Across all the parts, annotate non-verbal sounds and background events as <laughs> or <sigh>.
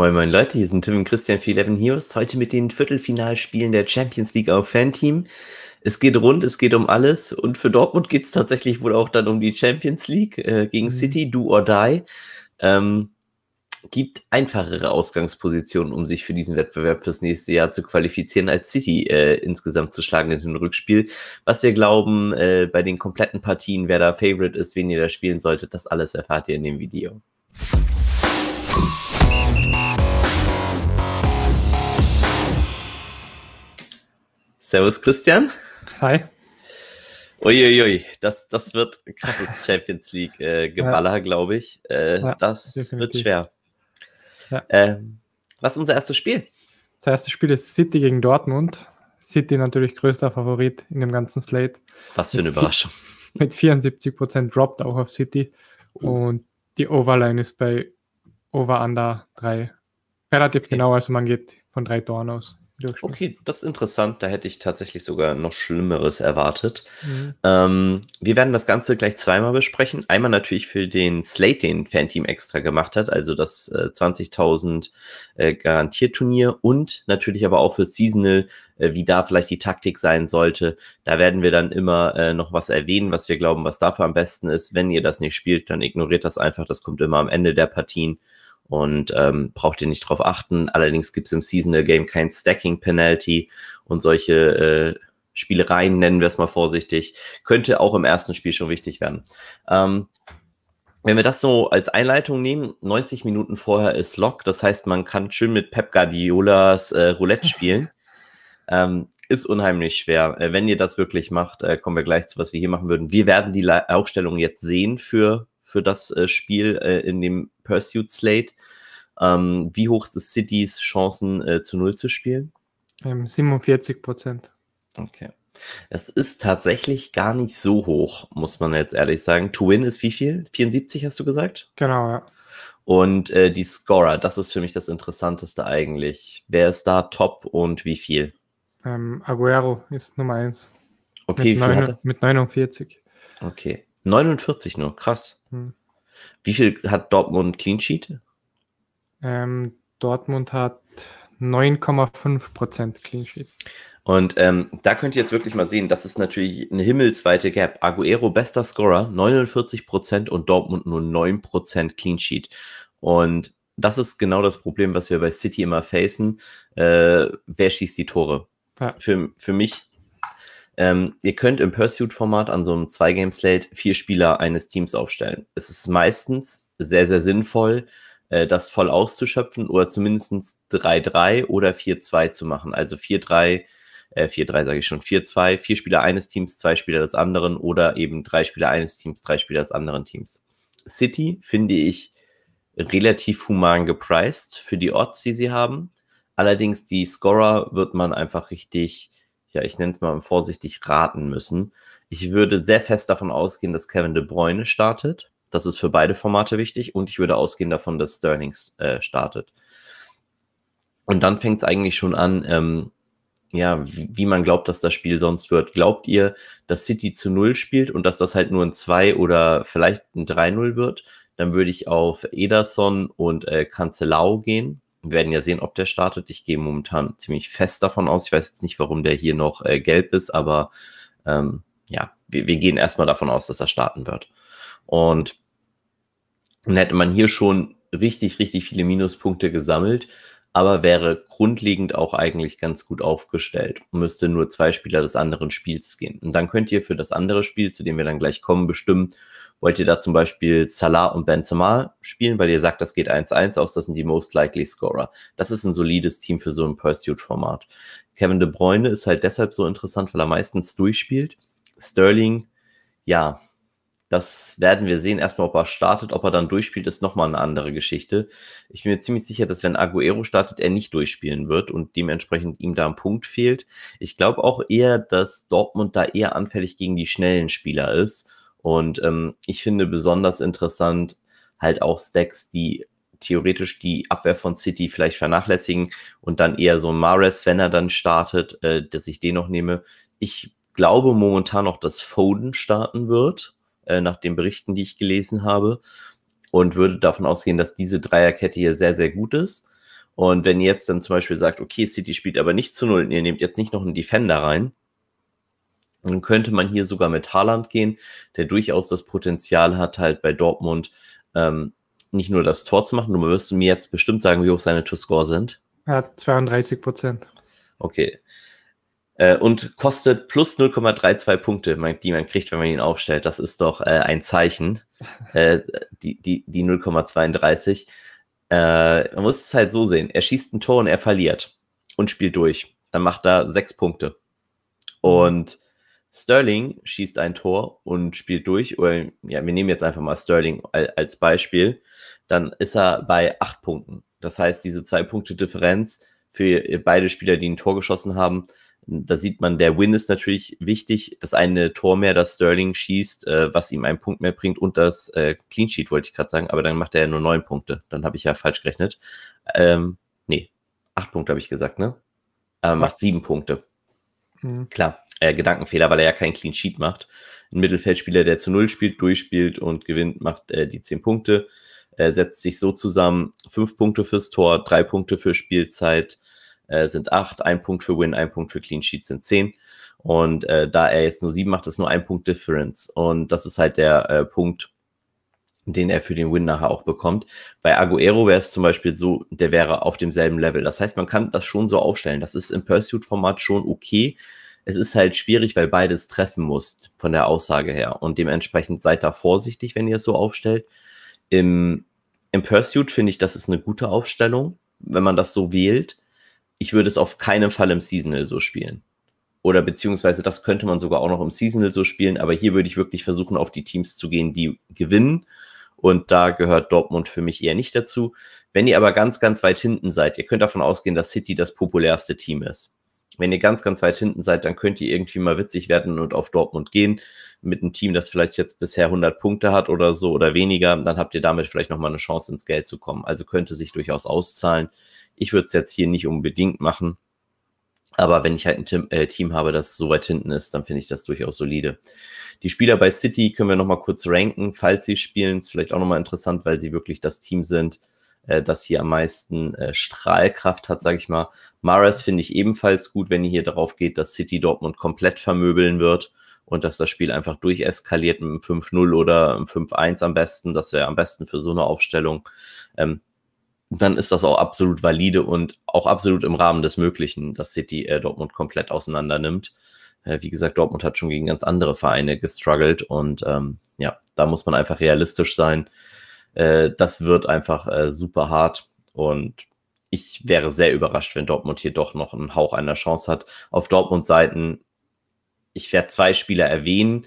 Moin Moin Leute, hier sind Tim und Christian für 11 Heroes. Heute mit den Viertelfinalspielen der Champions League auf Fanteam. Es geht rund, es geht um alles und für Dortmund geht es tatsächlich wohl auch dann um die Champions League äh, gegen mhm. City, do or die. Ähm, gibt einfachere Ausgangspositionen, um sich für diesen Wettbewerb fürs nächste Jahr zu qualifizieren, als City äh, insgesamt zu schlagen in den Rückspiel. Was wir glauben, äh, bei den kompletten Partien, wer da Favorite ist, wen ihr da spielen solltet, das alles erfahrt ihr in dem Video. Servus Christian. Hi. Uiuiui, das, das wird krasses <laughs> Champions League äh, Geballer, ja. glaube ich. Äh, ja, das definitiv. wird schwer. Ja. Ähm, was ist unser erstes Spiel? Das erste Spiel ist City gegen Dortmund. City natürlich größter Favorit in dem ganzen Slate. Was für eine Überraschung. <laughs> Mit 74% droppt auch auf City. Uh. Und die Overline ist bei Over Under 3. Relativ okay. genau, also man geht von drei Toren aus. Okay, das ist interessant. Da hätte ich tatsächlich sogar noch Schlimmeres erwartet. Mhm. Ähm, wir werden das Ganze gleich zweimal besprechen. Einmal natürlich für den Slate, den Fanteam extra gemacht hat, also das äh, 20.000 äh, Garantierturnier und natürlich aber auch für Seasonal, äh, wie da vielleicht die Taktik sein sollte. Da werden wir dann immer äh, noch was erwähnen, was wir glauben, was dafür am besten ist. Wenn ihr das nicht spielt, dann ignoriert das einfach. Das kommt immer am Ende der Partien und ähm, braucht ihr nicht drauf achten. Allerdings gibt es im Seasonal Game kein Stacking Penalty und solche äh, Spielereien, nennen wir es mal vorsichtig, könnte auch im ersten Spiel schon wichtig werden. Ähm, wenn wir das so als Einleitung nehmen, 90 Minuten vorher ist Lock, das heißt, man kann schön mit Pep Guardiolas äh, Roulette spielen. <laughs> Ähm, ist unheimlich schwer. Äh, wenn ihr das wirklich macht, äh, kommen wir gleich zu, was wir hier machen würden. Wir werden die Aufstellung jetzt sehen für für das äh, Spiel äh, in dem Pursuit Slate. Ähm, wie hoch ist Citys Chancen äh, zu Null zu spielen? 47 ähm, Prozent. Okay. Das ist tatsächlich gar nicht so hoch, muss man jetzt ehrlich sagen. To win ist wie viel? 74 hast du gesagt? Genau, ja. Und äh, die Scorer, das ist für mich das Interessanteste eigentlich. Wer ist da top und wie viel? Ähm, Aguero ist Nummer 1. Okay, mit, 9, mit 49. Okay. 49 nur, krass. Hm. Wie viel hat Dortmund Clean Sheet? Ähm, Dortmund hat 9,5% Clean Sheet. Und ähm, da könnt ihr jetzt wirklich mal sehen, das ist natürlich eine himmelsweite Gap. Aguero bester Scorer, 49% und Dortmund nur 9% Clean Sheet. Und das ist genau das Problem, was wir bei City immer facen. Äh, wer schießt die Tore? Ja. Für, für mich ähm, ihr könnt im Pursuit-Format an so einem Zwei-Game-Slate vier Spieler eines Teams aufstellen. Es ist meistens sehr, sehr sinnvoll, äh, das voll auszuschöpfen oder zumindest 3-3 oder 4-2 zu machen. Also 4-3, äh, 4-3 sage ich schon, 4-2, vier Spieler eines Teams, zwei Spieler des anderen oder eben drei Spieler eines Teams, drei Spieler des anderen Teams. City finde ich relativ human gepriced für die Odds, die sie haben. Allerdings die Scorer wird man einfach richtig ja, ich nenne es mal vorsichtig raten müssen. Ich würde sehr fest davon ausgehen, dass Kevin De Bruyne startet. Das ist für beide Formate wichtig. Und ich würde ausgehen davon, dass Sterlings äh, startet. Und dann fängt es eigentlich schon an, ähm, ja, wie, wie, man glaubt, dass das Spiel sonst wird. Glaubt ihr, dass City zu Null spielt und dass das halt nur ein 2 oder vielleicht ein 3-0 wird? Dann würde ich auf Ederson und äh, Cancelao gehen. Wir werden ja sehen, ob der startet. Ich gehe momentan ziemlich fest davon aus. Ich weiß jetzt nicht, warum der hier noch äh, gelb ist, aber ähm, ja, wir, wir gehen erstmal davon aus, dass er starten wird. Und dann hätte man hier schon richtig, richtig viele Minuspunkte gesammelt, aber wäre grundlegend auch eigentlich ganz gut aufgestellt müsste nur zwei Spieler des anderen Spiels gehen. Und dann könnt ihr für das andere Spiel, zu dem wir dann gleich kommen, bestimmen, Wollt ihr da zum Beispiel Salah und Benzema spielen, weil ihr sagt, das geht 1-1 aus, das sind die most likely Scorer. Das ist ein solides Team für so ein Pursuit-Format. Kevin De Bruyne ist halt deshalb so interessant, weil er meistens durchspielt. Sterling, ja, das werden wir sehen. Erstmal, ob er startet, ob er dann durchspielt, ist nochmal eine andere Geschichte. Ich bin mir ziemlich sicher, dass wenn Aguero startet, er nicht durchspielen wird und dementsprechend ihm da ein Punkt fehlt. Ich glaube auch eher, dass Dortmund da eher anfällig gegen die schnellen Spieler ist und ähm, ich finde besonders interessant halt auch Stacks, die theoretisch die Abwehr von City vielleicht vernachlässigen und dann eher so Mares, wenn er dann startet, äh, dass ich den noch nehme. Ich glaube momentan noch, dass Foden starten wird, äh, nach den Berichten, die ich gelesen habe, und würde davon ausgehen, dass diese Dreierkette hier sehr, sehr gut ist. Und wenn ihr jetzt dann zum Beispiel sagt, okay, City spielt aber nicht zu null und ihr nehmt jetzt nicht noch einen Defender rein, dann könnte man hier sogar mit Haaland gehen, der durchaus das Potenzial hat, halt bei Dortmund ähm, nicht nur das Tor zu machen, du wirst mir jetzt bestimmt sagen, wie hoch seine To-Score sind. Ja, 32 Prozent. Okay. Äh, und kostet plus 0,32 Punkte, die man kriegt, wenn man ihn aufstellt. Das ist doch äh, ein Zeichen. <laughs> äh, die die, die 0,32. Äh, man muss es halt so sehen. Er schießt ein Tor und er verliert und spielt durch. Dann macht er sechs Punkte. Und Sterling schießt ein Tor und spielt durch. Oder ja, wir nehmen jetzt einfach mal Sterling als Beispiel. Dann ist er bei acht Punkten. Das heißt, diese zwei Punkte Differenz für beide Spieler, die ein Tor geschossen haben, da sieht man, der Win ist natürlich wichtig. Das eine Tor mehr, das Sterling schießt, äh, was ihm einen Punkt mehr bringt und das äh, Clean Sheet, wollte ich gerade sagen, aber dann macht er ja nur neun Punkte. Dann habe ich ja falsch gerechnet. Ähm, nee, acht Punkte habe ich gesagt, ne? Er macht sieben Punkte. Mhm. Klar, äh, Gedankenfehler, weil er ja keinen Clean Sheet macht. Ein Mittelfeldspieler, der zu null spielt, durchspielt und gewinnt, macht äh, die zehn Punkte. Er setzt sich so zusammen, fünf Punkte fürs Tor, drei Punkte für Spielzeit, äh, sind acht, ein Punkt für Win, ein Punkt für Clean Sheet sind zehn. Und äh, da er jetzt nur sieben macht, ist nur ein Punkt Difference. Und das ist halt der äh, Punkt, den er für den Win nachher auch bekommt. Bei Aguero wäre es zum Beispiel so, der wäre auf demselben Level. Das heißt, man kann das schon so aufstellen. Das ist im Pursuit-Format schon okay. Es ist halt schwierig, weil beides treffen muss von der Aussage her. Und dementsprechend seid da vorsichtig, wenn ihr es so aufstellt. Im, im Pursuit finde ich, das ist eine gute Aufstellung, wenn man das so wählt ich würde es auf keinen Fall im Seasonal so spielen. Oder beziehungsweise das könnte man sogar auch noch im Seasonal so spielen, aber hier würde ich wirklich versuchen, auf die Teams zu gehen, die gewinnen. Und da gehört Dortmund für mich eher nicht dazu. Wenn ihr aber ganz, ganz weit hinten seid, ihr könnt davon ausgehen, dass City das populärste Team ist. Wenn ihr ganz, ganz weit hinten seid, dann könnt ihr irgendwie mal witzig werden und auf Dortmund gehen mit einem Team, das vielleicht jetzt bisher 100 Punkte hat oder so oder weniger. Dann habt ihr damit vielleicht nochmal eine Chance ins Geld zu kommen. Also könnte sich durchaus auszahlen. Ich würde es jetzt hier nicht unbedingt machen. Aber wenn ich halt ein Team, äh, Team habe, das so weit hinten ist, dann finde ich das durchaus solide. Die Spieler bei City können wir nochmal kurz ranken, falls sie spielen. Ist vielleicht auch nochmal interessant, weil sie wirklich das Team sind, äh, das hier am meisten äh, Strahlkraft hat, sage ich mal. Mares finde ich ebenfalls gut, wenn ihr hier darauf geht, dass City Dortmund komplett vermöbeln wird und dass das Spiel einfach durcheskaliert mit einem 5-0 oder einem 5-1 am besten. Das wäre am besten für so eine Aufstellung. Ähm, dann ist das auch absolut valide und auch absolut im Rahmen des Möglichen, dass City äh, Dortmund komplett auseinander nimmt. Äh, wie gesagt, Dortmund hat schon gegen ganz andere Vereine gestruggelt und ähm, ja, da muss man einfach realistisch sein. Äh, das wird einfach äh, super hart und ich wäre sehr überrascht, wenn Dortmund hier doch noch einen Hauch einer Chance hat. Auf Dortmund-Seiten, ich werde zwei Spieler erwähnen,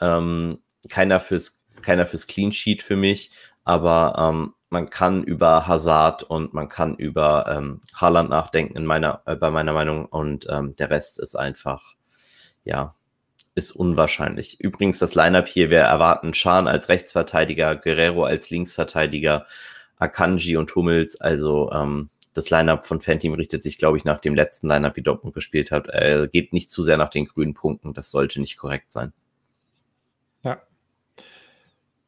ähm, keiner fürs, keiner fürs Clean Sheet für mich, aber ähm, man kann über Hazard und man kann über ähm, Haaland nachdenken, in meiner, äh, bei meiner Meinung. Und ähm, der Rest ist einfach, ja, ist unwahrscheinlich. Übrigens, das Lineup hier, wir erwarten Schan als Rechtsverteidiger, Guerrero als Linksverteidiger, Akanji und Hummels. Also ähm, das Lineup von Fanteam richtet sich, glaube ich, nach dem letzten Lineup, wie Dortmund gespielt hat. Äh, geht nicht zu sehr nach den grünen Punkten. Das sollte nicht korrekt sein. Ja.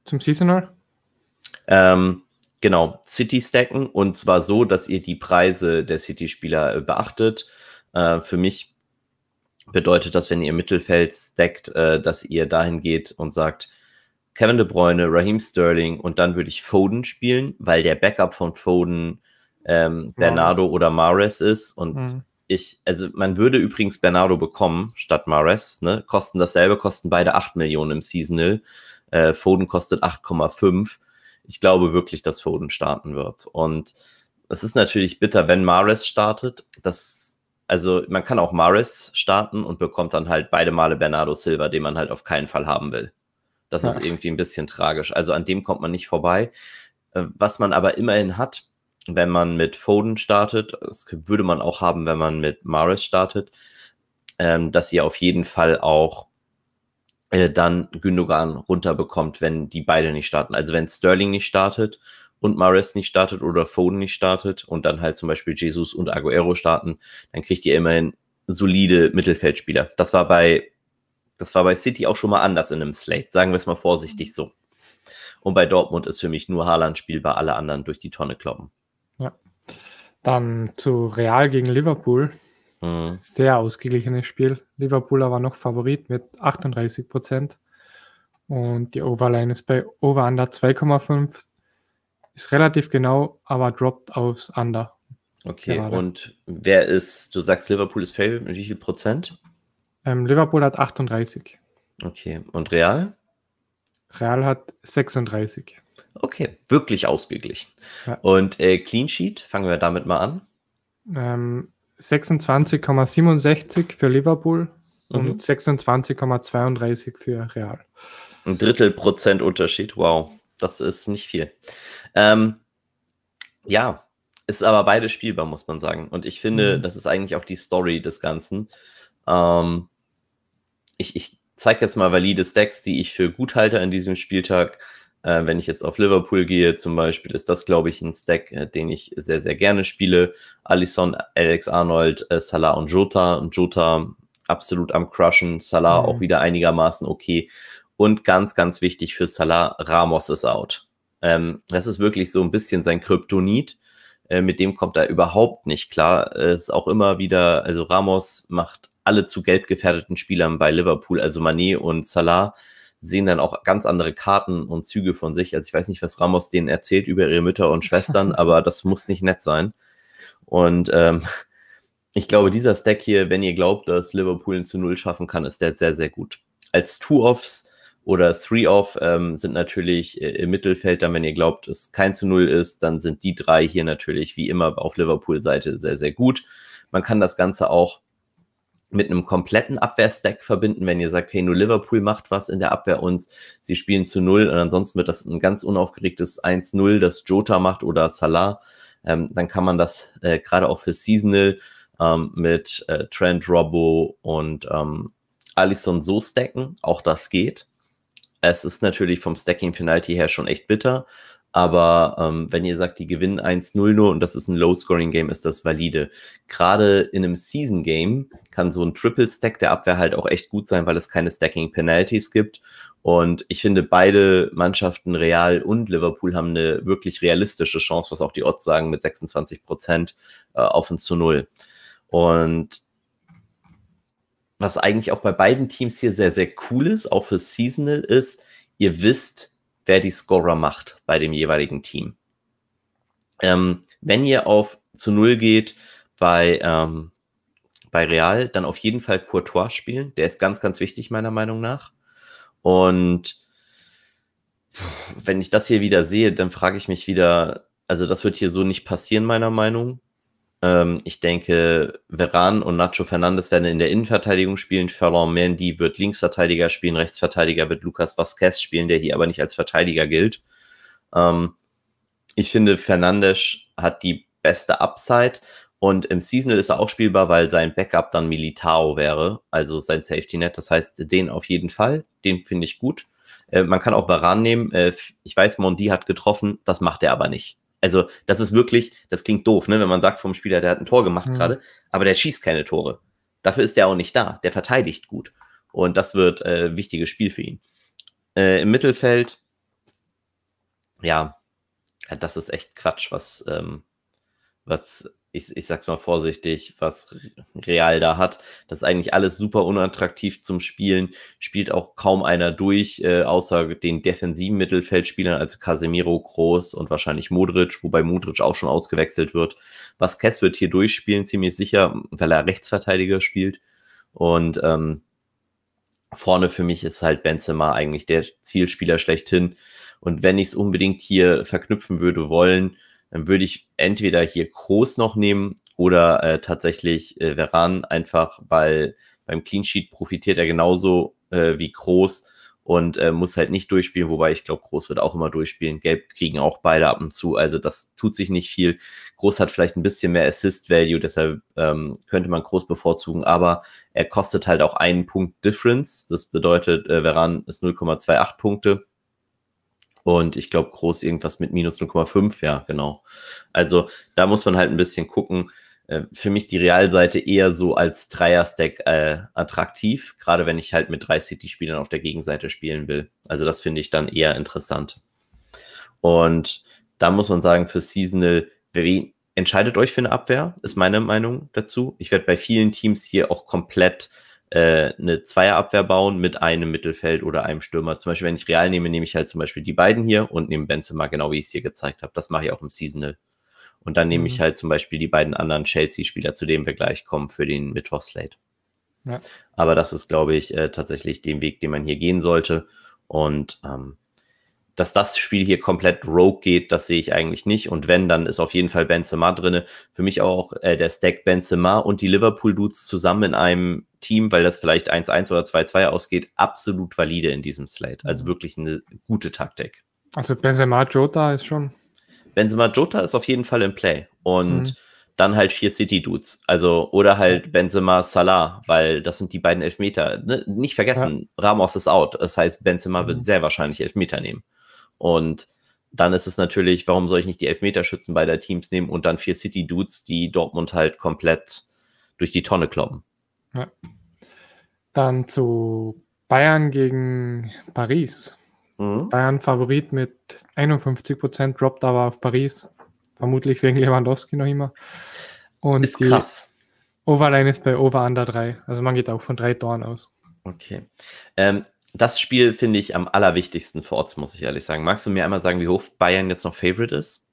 Zum Seasonal? Ähm, Genau, City stacken und zwar so, dass ihr die Preise der City-Spieler äh, beachtet. Äh, für mich bedeutet das, wenn ihr Mittelfeld stackt, äh, dass ihr dahin geht und sagt, Kevin De Bruyne, Raheem Sterling und dann würde ich Foden spielen, weil der Backup von Foden ähm, Bernardo wow. oder Mares ist und mhm. ich, also man würde übrigens Bernardo bekommen statt Mares, ne? kosten dasselbe, kosten beide 8 Millionen im Seasonal, äh, Foden kostet 8,5 ich glaube wirklich, dass Foden starten wird. Und es ist natürlich bitter, wenn Mares startet. Das, also man kann auch Mares starten und bekommt dann halt beide Male Bernardo Silva, den man halt auf keinen Fall haben will. Das ja. ist irgendwie ein bisschen tragisch. Also an dem kommt man nicht vorbei. Äh, was man aber immerhin hat, wenn man mit Foden startet, das würde man auch haben, wenn man mit Mares startet, ähm, dass ihr auf jeden Fall auch äh, dann Gündogan runterbekommt, wenn die beide nicht starten. Also wenn Sterling nicht startet und Mares nicht startet oder Foden nicht startet und dann halt zum Beispiel Jesus und Aguero starten, dann kriegt ihr immerhin solide Mittelfeldspieler. Das war bei, das war bei City auch schon mal anders in einem Slate. Sagen wir es mal vorsichtig so. Und bei Dortmund ist für mich nur Haaland spielbar, alle anderen durch die Tonne kloppen. Ja. Dann zu Real gegen Liverpool. Mhm. Sehr ausgeglichenes Spiel. Liverpool aber noch Favorit mit 38 Prozent. Und die Overline ist bei Over Under 2,5. Ist relativ genau, aber droppt aufs Under. Okay, Gerade. und wer ist, du sagst Liverpool ist Favorite mit wie viel Prozent? Ähm, Liverpool hat 38. Okay, und Real? Real hat 36. Okay, wirklich ausgeglichen. Ja. Und äh, Clean Sheet, fangen wir damit mal an. Ähm, 26,67 für Liverpool Mhm. und 26,32 für Real. Ein Drittel Prozent Unterschied, wow, das ist nicht viel. Ähm, ja, ist aber beide spielbar, muss man sagen. Und ich finde, Mhm. das ist eigentlich auch die Story des Ganzen. Ähm, ich ich zeige jetzt mal valide Stacks, die ich für gut halte an diesem Spieltag. Äh, wenn ich jetzt auf Liverpool gehe, zum Beispiel, ist das, glaube ich, ein Stack, äh, den ich sehr, sehr gerne spiele. Alisson, Alex Arnold, äh, Salah und Jota. Und Jota absolut am Crushen. Salah Mhm. auch wieder einigermaßen okay. Und ganz, ganz wichtig für Salah, Ramos ist out. Ähm, das ist wirklich so ein bisschen sein Kryptonit. Äh, mit dem kommt er überhaupt nicht klar. Es ist auch immer wieder, also Ramos macht alle zu gelb gefährdeten Spielern bei Liverpool, also Mané und Salah, sehen dann auch ganz andere Karten und Züge von sich. Also ich weiß nicht, was Ramos denen erzählt über ihre Mütter und Schwestern, <laughs> aber das muss nicht nett sein. Und ähm, ich glaube, dieser Stack hier, wenn ihr glaubt, dass Liverpool ein zu Null schaffen kann, ist der sehr, sehr gut. Als Two-Offs oder Three-Off ähm, sind natürlich äh, im Mittelfeld dann, wenn ihr glaubt, es kein zu Null ist, dann sind die drei hier natürlich wie immer auf Liverpool-Seite sehr, sehr gut. Man kann das Ganze auch mit einem kompletten Abwehrstack verbinden, wenn ihr sagt, hey, nur Liverpool macht was in der Abwehr und sie spielen zu Null und ansonsten wird das ein ganz unaufgeregtes 1-0, das Jota macht oder Salah, ähm, dann kann man das äh, gerade auch für Seasonal ähm, mit äh, Trent, Robbo und ähm, Alisson so stacken. Auch das geht. Es ist natürlich vom Stacking Penalty her schon echt bitter. Aber ähm, wenn ihr sagt, die gewinnen 1-0 nur und das ist ein Low-Scoring-Game, ist das valide. Gerade in einem Season-Game kann so ein Triple-Stack der Abwehr halt auch echt gut sein, weil es keine Stacking-Penalties gibt. Und ich finde, beide Mannschaften, Real und Liverpool, haben eine wirklich realistische Chance, was auch die Odds sagen, mit 26 Prozent äh, auf ein zu Null. Und was eigentlich auch bei beiden Teams hier sehr, sehr cool ist, auch für Seasonal, ist, ihr wisst, wer die Scorer macht bei dem jeweiligen Team. Ähm, wenn ihr auf zu Null geht bei, ähm, bei Real, dann auf jeden Fall Courtois spielen. Der ist ganz, ganz wichtig, meiner Meinung nach. Und wenn ich das hier wieder sehe, dann frage ich mich wieder, also das wird hier so nicht passieren, meiner Meinung. Ähm, ich denke, Veran und Nacho Fernandes werden in der Innenverteidigung spielen. Ferland Mendy wird Linksverteidiger spielen. Rechtsverteidiger wird Lucas Vasquez spielen, der hier aber nicht als Verteidiger gilt. Ähm, ich finde, Fernandes hat die beste Upside und im Seasonal ist er auch spielbar, weil sein Backup dann Militao wäre, also sein Safety Net. Das heißt, den auf jeden Fall, den finde ich gut. Äh, man kann auch Varan nehmen. Äh, ich weiß, Mondi hat getroffen, das macht er aber nicht. Also, das ist wirklich, das klingt doof, ne, wenn man sagt vom Spieler, der hat ein Tor gemacht Mhm. gerade, aber der schießt keine Tore. Dafür ist der auch nicht da. Der verteidigt gut. Und das wird äh, wichtiges Spiel für ihn. Äh, Im Mittelfeld, ja, das ist echt Quatsch, was, ähm, was ich, ich sag's mal vorsichtig, was Real da hat. Das ist eigentlich alles super unattraktiv zum Spielen. Spielt auch kaum einer durch, äh, außer den defensiven Mittelfeldspielern, also Casemiro, Groß und wahrscheinlich Modric, wobei Modric auch schon ausgewechselt wird. Vasquez wird hier durchspielen, ziemlich sicher, weil er Rechtsverteidiger spielt. Und ähm, vorne für mich ist halt Benzema eigentlich der Zielspieler schlechthin. Und wenn ich es unbedingt hier verknüpfen würde wollen, dann würde ich entweder hier Groß noch nehmen oder äh, tatsächlich äh, Veran, einfach weil beim Clean Sheet profitiert er genauso äh, wie Groß und äh, muss halt nicht durchspielen, wobei ich glaube, Groß wird auch immer durchspielen. Gelb kriegen auch beide ab und zu, also das tut sich nicht viel. Groß hat vielleicht ein bisschen mehr Assist-Value, deshalb ähm, könnte man Groß bevorzugen, aber er kostet halt auch einen Punkt Difference. Das bedeutet, äh, Veran ist 0,28 Punkte. Und ich glaube, groß irgendwas mit minus 0,5, ja, genau. Also da muss man halt ein bisschen gucken. Äh, für mich die Realseite eher so als Dreier-Stack äh, attraktiv, gerade wenn ich halt mit drei City-Spielern auf der Gegenseite spielen will. Also das finde ich dann eher interessant. Und da muss man sagen, für Seasonal, entscheidet euch für eine Abwehr, ist meine Meinung dazu. Ich werde bei vielen Teams hier auch komplett äh, eine Zweierabwehr bauen mit einem Mittelfeld oder einem Stürmer. Zum Beispiel, wenn ich Real nehme, nehme ich halt zum Beispiel die beiden hier und nehme Benzema, genau wie ich es hier gezeigt habe. Das mache ich auch im Seasonal. Und dann nehme mhm. ich halt zum Beispiel die beiden anderen Chelsea-Spieler, zu denen wir gleich kommen, für den Mittwoch-Slate. Ja. Aber das ist, glaube ich, äh, tatsächlich den Weg, den man hier gehen sollte. Und ähm, dass das Spiel hier komplett rogue geht, das sehe ich eigentlich nicht. Und wenn, dann ist auf jeden Fall Benzema drin. Für mich auch äh, der Stack Benzema und die Liverpool-Dudes zusammen in einem Team, weil das vielleicht 1-1 oder 2-2 ausgeht, absolut valide in diesem Slate. Also mhm. wirklich eine gute Taktik. Also Benzema Jota ist schon. Benzema Jota ist auf jeden Fall im Play. Und mhm. dann halt vier City-Dudes. Also, oder halt Benzema Salah, weil das sind die beiden Elfmeter. Ne? Nicht vergessen, ja. Ramos ist out. Das heißt, Benzema mhm. wird sehr wahrscheinlich Elfmeter nehmen. Und dann ist es natürlich, warum soll ich nicht die Elfmeterschützen beider Teams nehmen und dann vier City-Dudes, die Dortmund halt komplett durch die Tonne kloppen. Ja. Dann zu Bayern gegen Paris. Mhm. Bayern Favorit mit 51 Prozent, droppt aber auf Paris. Vermutlich wegen Lewandowski noch immer. Und ist krass. Overline ist bei Over Under 3. Also man geht auch von drei Toren aus. Okay. Ähm, das Spiel finde ich am allerwichtigsten für Odds, muss ich ehrlich sagen. Magst du mir einmal sagen, wie hoch Bayern jetzt noch Favorite ist?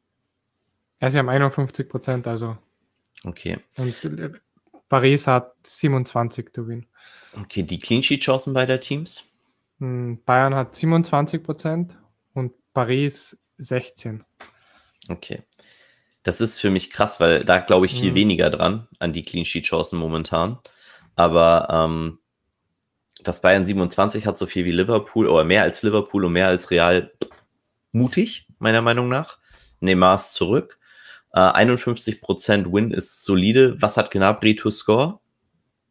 Ja, sie haben 51 Prozent, also. Okay. Und äh, Paris hat 27 to win. Okay, die Clean Sheet Chancen beider Teams? Hm, Bayern hat 27 Prozent und Paris 16. Okay. Das ist für mich krass, weil da glaube ich viel mhm. weniger dran an die Clean Sheet Chancen momentan. Aber ähm, das Bayern 27 hat so viel wie Liverpool oder mehr als Liverpool und mehr als Real mutig, meiner Meinung nach. Neymar ist zurück. Äh, 51% Win ist solide. Was hat Gnabry to score?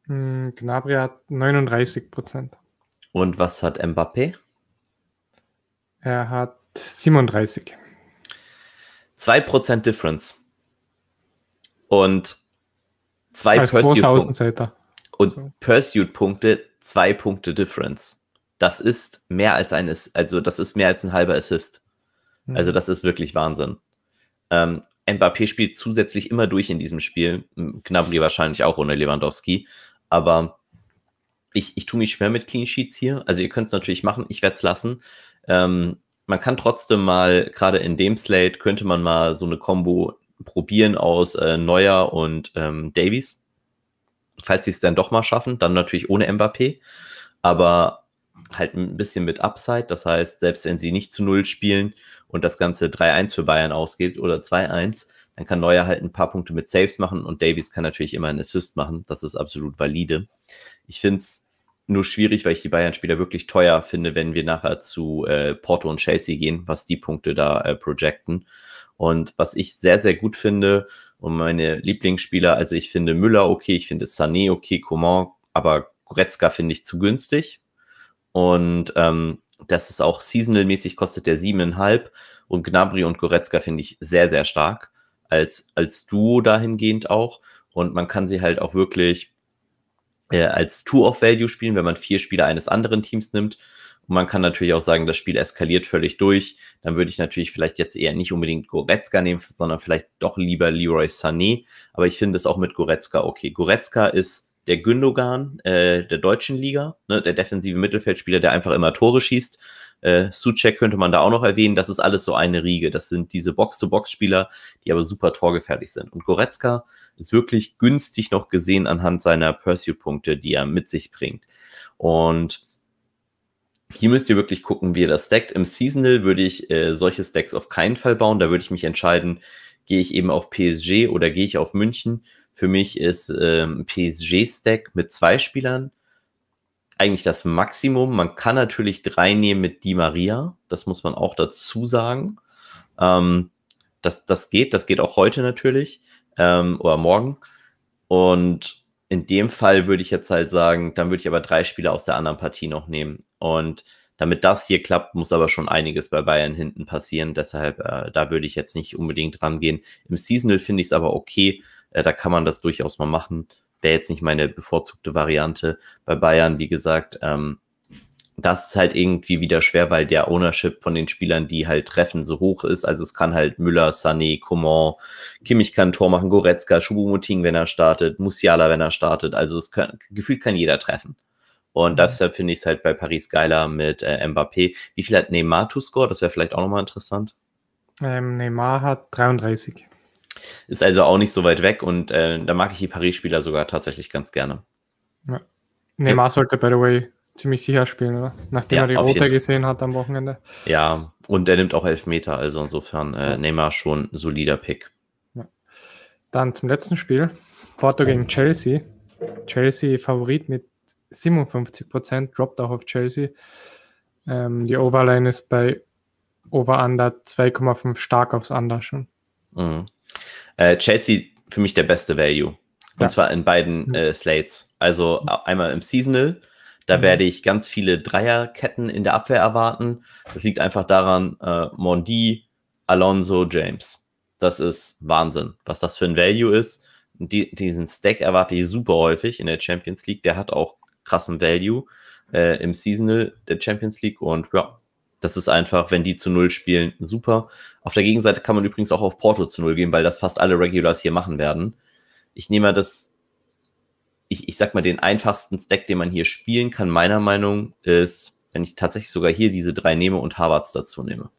Hm, Gnabry hat 39%. Und was hat Mbappé? Er hat 37. 2% Difference. Und zwei Pursuit-Punkte. Und so. Pursuit-Punkte zwei Punkte Difference. Das ist mehr als ein, also das ist mehr als ein halber Assist. Mhm. Also das ist wirklich Wahnsinn. Ähm, Mbappé spielt zusätzlich immer durch in diesem Spiel. Gnabry wahrscheinlich auch ohne Lewandowski. Aber ich, ich tue mich schwer mit Clean Sheets hier. Also ihr könnt es natürlich machen, ich werde es lassen. Ähm, man kann trotzdem mal, gerade in dem Slate, könnte man mal so eine Combo probieren aus äh, Neuer und ähm, Davies falls sie es dann doch mal schaffen, dann natürlich ohne Mbappé, aber halt ein bisschen mit Upside. Das heißt, selbst wenn sie nicht zu Null spielen und das Ganze 3-1 für Bayern ausgeht oder 2-1, dann kann Neuer halt ein paar Punkte mit Saves machen und Davies kann natürlich immer einen Assist machen. Das ist absolut valide. Ich finde es nur schwierig, weil ich die Bayern-Spieler wirklich teuer finde, wenn wir nachher zu äh, Porto und Chelsea gehen, was die Punkte da äh, projecten. Und was ich sehr, sehr gut finde, und meine Lieblingsspieler, also ich finde Müller okay, ich finde Sané okay, Coman, aber Goretzka finde ich zu günstig. Und ähm, das ist auch seasonal-mäßig, kostet der siebeneinhalb. Und Gnabry und Goretzka finde ich sehr, sehr stark als, als Duo dahingehend auch. Und man kann sie halt auch wirklich äh, als Two of Value spielen, wenn man vier Spieler eines anderen Teams nimmt. Und man kann natürlich auch sagen, das Spiel eskaliert völlig durch. Dann würde ich natürlich vielleicht jetzt eher nicht unbedingt Goretzka nehmen, sondern vielleicht doch lieber Leroy Sané. Aber ich finde es auch mit Goretzka okay. Goretzka ist der Gündogan äh, der deutschen Liga, ne, der defensive Mittelfeldspieler, der einfach immer Tore schießt. Äh, Suchek könnte man da auch noch erwähnen. Das ist alles so eine Riege. Das sind diese Box-to-Box-Spieler, die aber super torgefährlich sind. Und Goretzka ist wirklich günstig noch gesehen anhand seiner Pursuit-Punkte, die er mit sich bringt. Und hier müsst ihr wirklich gucken, wie ihr das stackt. Im Seasonal würde ich äh, solche Stacks auf keinen Fall bauen. Da würde ich mich entscheiden, gehe ich eben auf PSG oder gehe ich auf München. Für mich ist ähm, PSG-Stack mit zwei Spielern eigentlich das Maximum. Man kann natürlich drei nehmen mit Di Maria. Das muss man auch dazu sagen. Ähm, das, das geht, das geht auch heute natürlich ähm, oder morgen. Und in dem Fall würde ich jetzt halt sagen, dann würde ich aber drei Spieler aus der anderen Partie noch nehmen. Und damit das hier klappt, muss aber schon einiges bei Bayern hinten passieren. Deshalb, äh, da würde ich jetzt nicht unbedingt rangehen. Im Seasonal finde ich es aber okay. Äh, da kann man das durchaus mal machen. Wäre jetzt nicht meine bevorzugte Variante. Bei Bayern, wie gesagt, ähm, das ist halt irgendwie wieder schwer, weil der Ownership von den Spielern, die halt treffen, so hoch ist. Also es kann halt Müller, Sané, Coman, Kimmich kann ein Tor machen, Goretzka, Schubomoting, wenn er startet, Musiala, wenn er startet. Also es kann, gefühlt kann jeder treffen. Und mhm. deshalb finde ich es halt bei Paris geiler mit äh, Mbappé. Wie viel hat Neymar to score? Das wäre vielleicht auch nochmal interessant. Ähm, Neymar hat 33. Ist also auch nicht so weit weg und äh, da mag ich die Paris-Spieler sogar tatsächlich ganz gerne. Ja. Neymar sollte, by the way, ziemlich sicher spielen, oder? Nachdem ja, er die Rote gesehen hat am Wochenende. Ja, und er nimmt auch Elfmeter, also insofern äh, Neymar schon solider Pick. Ja. Dann zum letzten Spiel. Porto gegen Chelsea. Chelsea Favorit mit 57 Prozent, droppt auch auf Chelsea. Ähm, die Overline ist bei Over-Under 2,5 stark aufs Under schon. Mhm. Äh, Chelsea für mich der beste Value. Und ja. zwar in beiden mhm. äh, Slates. Also einmal im Seasonal. Da mhm. werde ich ganz viele Dreierketten in der Abwehr erwarten. Das liegt einfach daran, äh, Mondi, Alonso, James. Das ist Wahnsinn, was das für ein Value ist. Die, diesen Stack erwarte ich super häufig in der Champions League. Der hat auch krassen Value äh, im Seasonal der Champions League. Und ja, das ist einfach, wenn die zu Null spielen, super. Auf der Gegenseite kann man übrigens auch auf Porto zu Null gehen, weil das fast alle Regulars hier machen werden. Ich nehme das, ich, ich sag mal, den einfachsten Stack, den man hier spielen kann, meiner Meinung, ist, wenn ich tatsächlich sogar hier diese drei nehme und Harvards dazu nehme.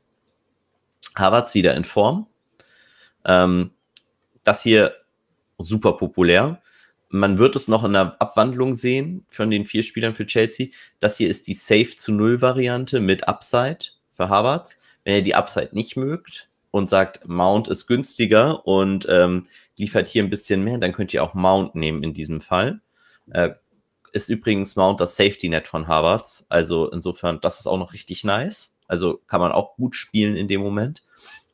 Harvards wieder in Form. Ähm, das hier super populär. Man wird es noch in der Abwandlung sehen von den vier Spielern für Chelsea. Das hier ist die Safe zu Null Variante mit Upside für Havertz. Wenn ihr die Upside nicht mögt und sagt, Mount ist günstiger und ähm, liefert hier ein bisschen mehr, dann könnt ihr auch Mount nehmen in diesem Fall. Äh, ist übrigens Mount das Safety Net von Havertz. Also insofern, das ist auch noch richtig nice. Also kann man auch gut spielen in dem Moment.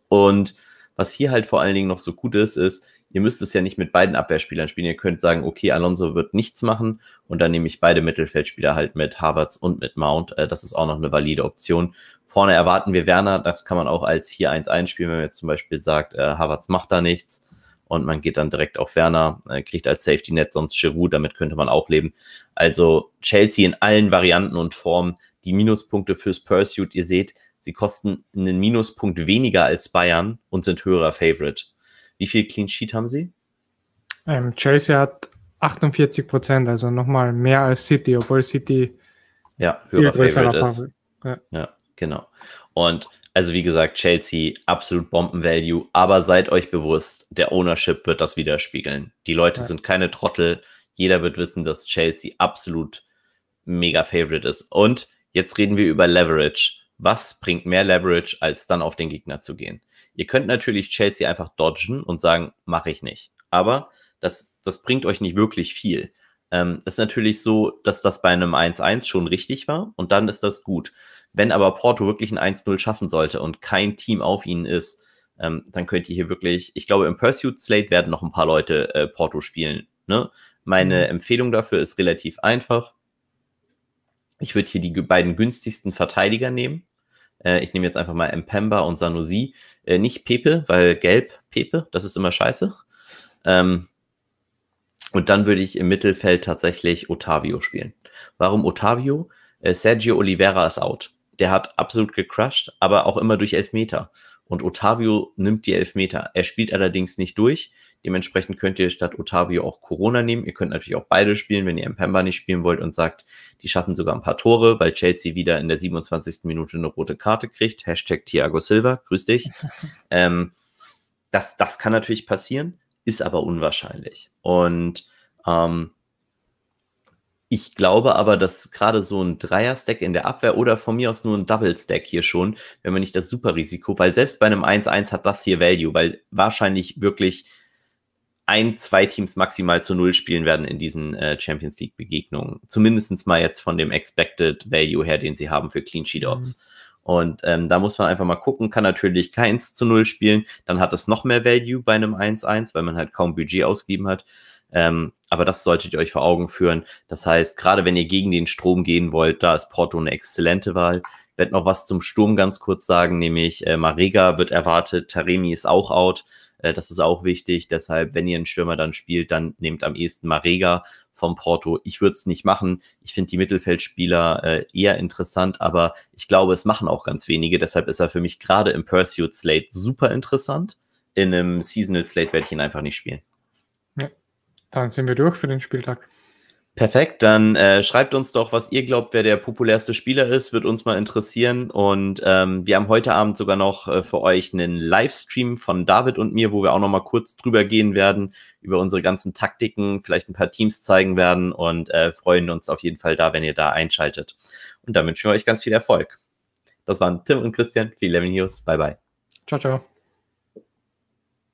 Und was hier halt vor allen Dingen noch so gut ist, ist, ihr müsst es ja nicht mit beiden Abwehrspielern spielen. Ihr könnt sagen, okay, Alonso wird nichts machen und dann nehme ich beide Mittelfeldspieler halt mit Havertz und mit Mount. Äh, das ist auch noch eine valide Option. Vorne erwarten wir Werner, das kann man auch als 4-1-1 spielen, wenn man jetzt zum Beispiel sagt, äh, Havertz macht da nichts und man geht dann direkt auf Werner, äh, kriegt als Safety Net sonst Giroud, damit könnte man auch leben. Also Chelsea in allen Varianten und Formen, die Minuspunkte fürs Pursuit, ihr seht, sie kosten einen Minuspunkt weniger als Bayern und sind höherer Favorite. Wie viel Clean Sheet haben sie? Ähm, Chelsea hat 48 Prozent, also nochmal mehr als City, obwohl City ja, höherer Favorite ist. Ja. ja, genau. Und also wie gesagt, Chelsea absolut Bomben-Value, aber seid euch bewusst, der Ownership wird das widerspiegeln. Die Leute ja. sind keine Trottel. Jeder wird wissen, dass Chelsea absolut mega Favorite ist. Und jetzt reden wir über Leverage. Was bringt mehr Leverage, als dann auf den Gegner zu gehen? Ihr könnt natürlich Chelsea einfach dodgen und sagen, mache ich nicht. Aber das, das bringt euch nicht wirklich viel. Ähm, ist natürlich so, dass das bei einem 1-1 schon richtig war und dann ist das gut. Wenn aber Porto wirklich ein 1-0 schaffen sollte und kein Team auf ihnen ist, ähm, dann könnt ihr hier wirklich, ich glaube, im Pursuit Slate werden noch ein paar Leute äh, Porto spielen. Ne? Meine mhm. Empfehlung dafür ist relativ einfach. Ich würde hier die beiden günstigsten Verteidiger nehmen. Äh, ich nehme jetzt einfach mal Mpemba und Sanusi. Äh, nicht Pepe, weil gelb Pepe, das ist immer scheiße. Ähm, und dann würde ich im Mittelfeld tatsächlich Otavio spielen. Warum Otavio? Äh, Sergio Oliveira ist out. Der hat absolut gecrushed, aber auch immer durch Elfmeter. Und Otavio nimmt die Elfmeter. Er spielt allerdings nicht durch. Dementsprechend könnt ihr statt Otavio auch Corona nehmen. Ihr könnt natürlich auch beide spielen, wenn ihr Mpemba nicht spielen wollt und sagt, die schaffen sogar ein paar Tore, weil Chelsea wieder in der 27. Minute eine rote Karte kriegt. Hashtag Thiago Silva, grüß dich. <laughs> ähm, das, das kann natürlich passieren, ist aber unwahrscheinlich. Und ähm, ich glaube aber, dass gerade so ein Dreier-Stack in der Abwehr oder von mir aus nur ein Double-Stack hier schon, wenn man nicht das Super-Risiko, weil selbst bei einem 1-1 hat das hier Value, weil wahrscheinlich wirklich ein, zwei Teams maximal zu null spielen werden in diesen äh, Champions League Begegnungen. Zumindest mal jetzt von dem Expected Value her, den sie haben für Clean Sheet Odds. Mhm. Und ähm, da muss man einfach mal gucken, kann natürlich keins zu null spielen, dann hat es noch mehr Value bei einem 1-1, weil man halt kaum Budget ausgegeben hat. Ähm, aber das solltet ihr euch vor Augen führen. Das heißt, gerade wenn ihr gegen den Strom gehen wollt, da ist Porto eine exzellente Wahl. Ich werde noch was zum Sturm ganz kurz sagen, nämlich äh, Marega wird erwartet, Taremi ist auch out. Äh, das ist auch wichtig. Deshalb, wenn ihr einen Stürmer dann spielt, dann nehmt am ehesten Marega vom Porto. Ich würde es nicht machen. Ich finde die Mittelfeldspieler äh, eher interessant, aber ich glaube, es machen auch ganz wenige. Deshalb ist er für mich gerade im Pursuit Slate super interessant. In einem Seasonal Slate werde ich ihn einfach nicht spielen. Dann sind wir durch für den Spieltag. Perfekt, dann äh, schreibt uns doch, was ihr glaubt, wer der populärste Spieler ist, wird uns mal interessieren. Und ähm, wir haben heute Abend sogar noch äh, für euch einen Livestream von David und mir, wo wir auch noch mal kurz drüber gehen werden, über unsere ganzen Taktiken, vielleicht ein paar Teams zeigen werden und äh, freuen uns auf jeden Fall da, wenn ihr da einschaltet. Und dann wünschen wir euch ganz viel Erfolg. Das waren Tim und Christian für Eleven News. Bye bye. Ciao, ciao.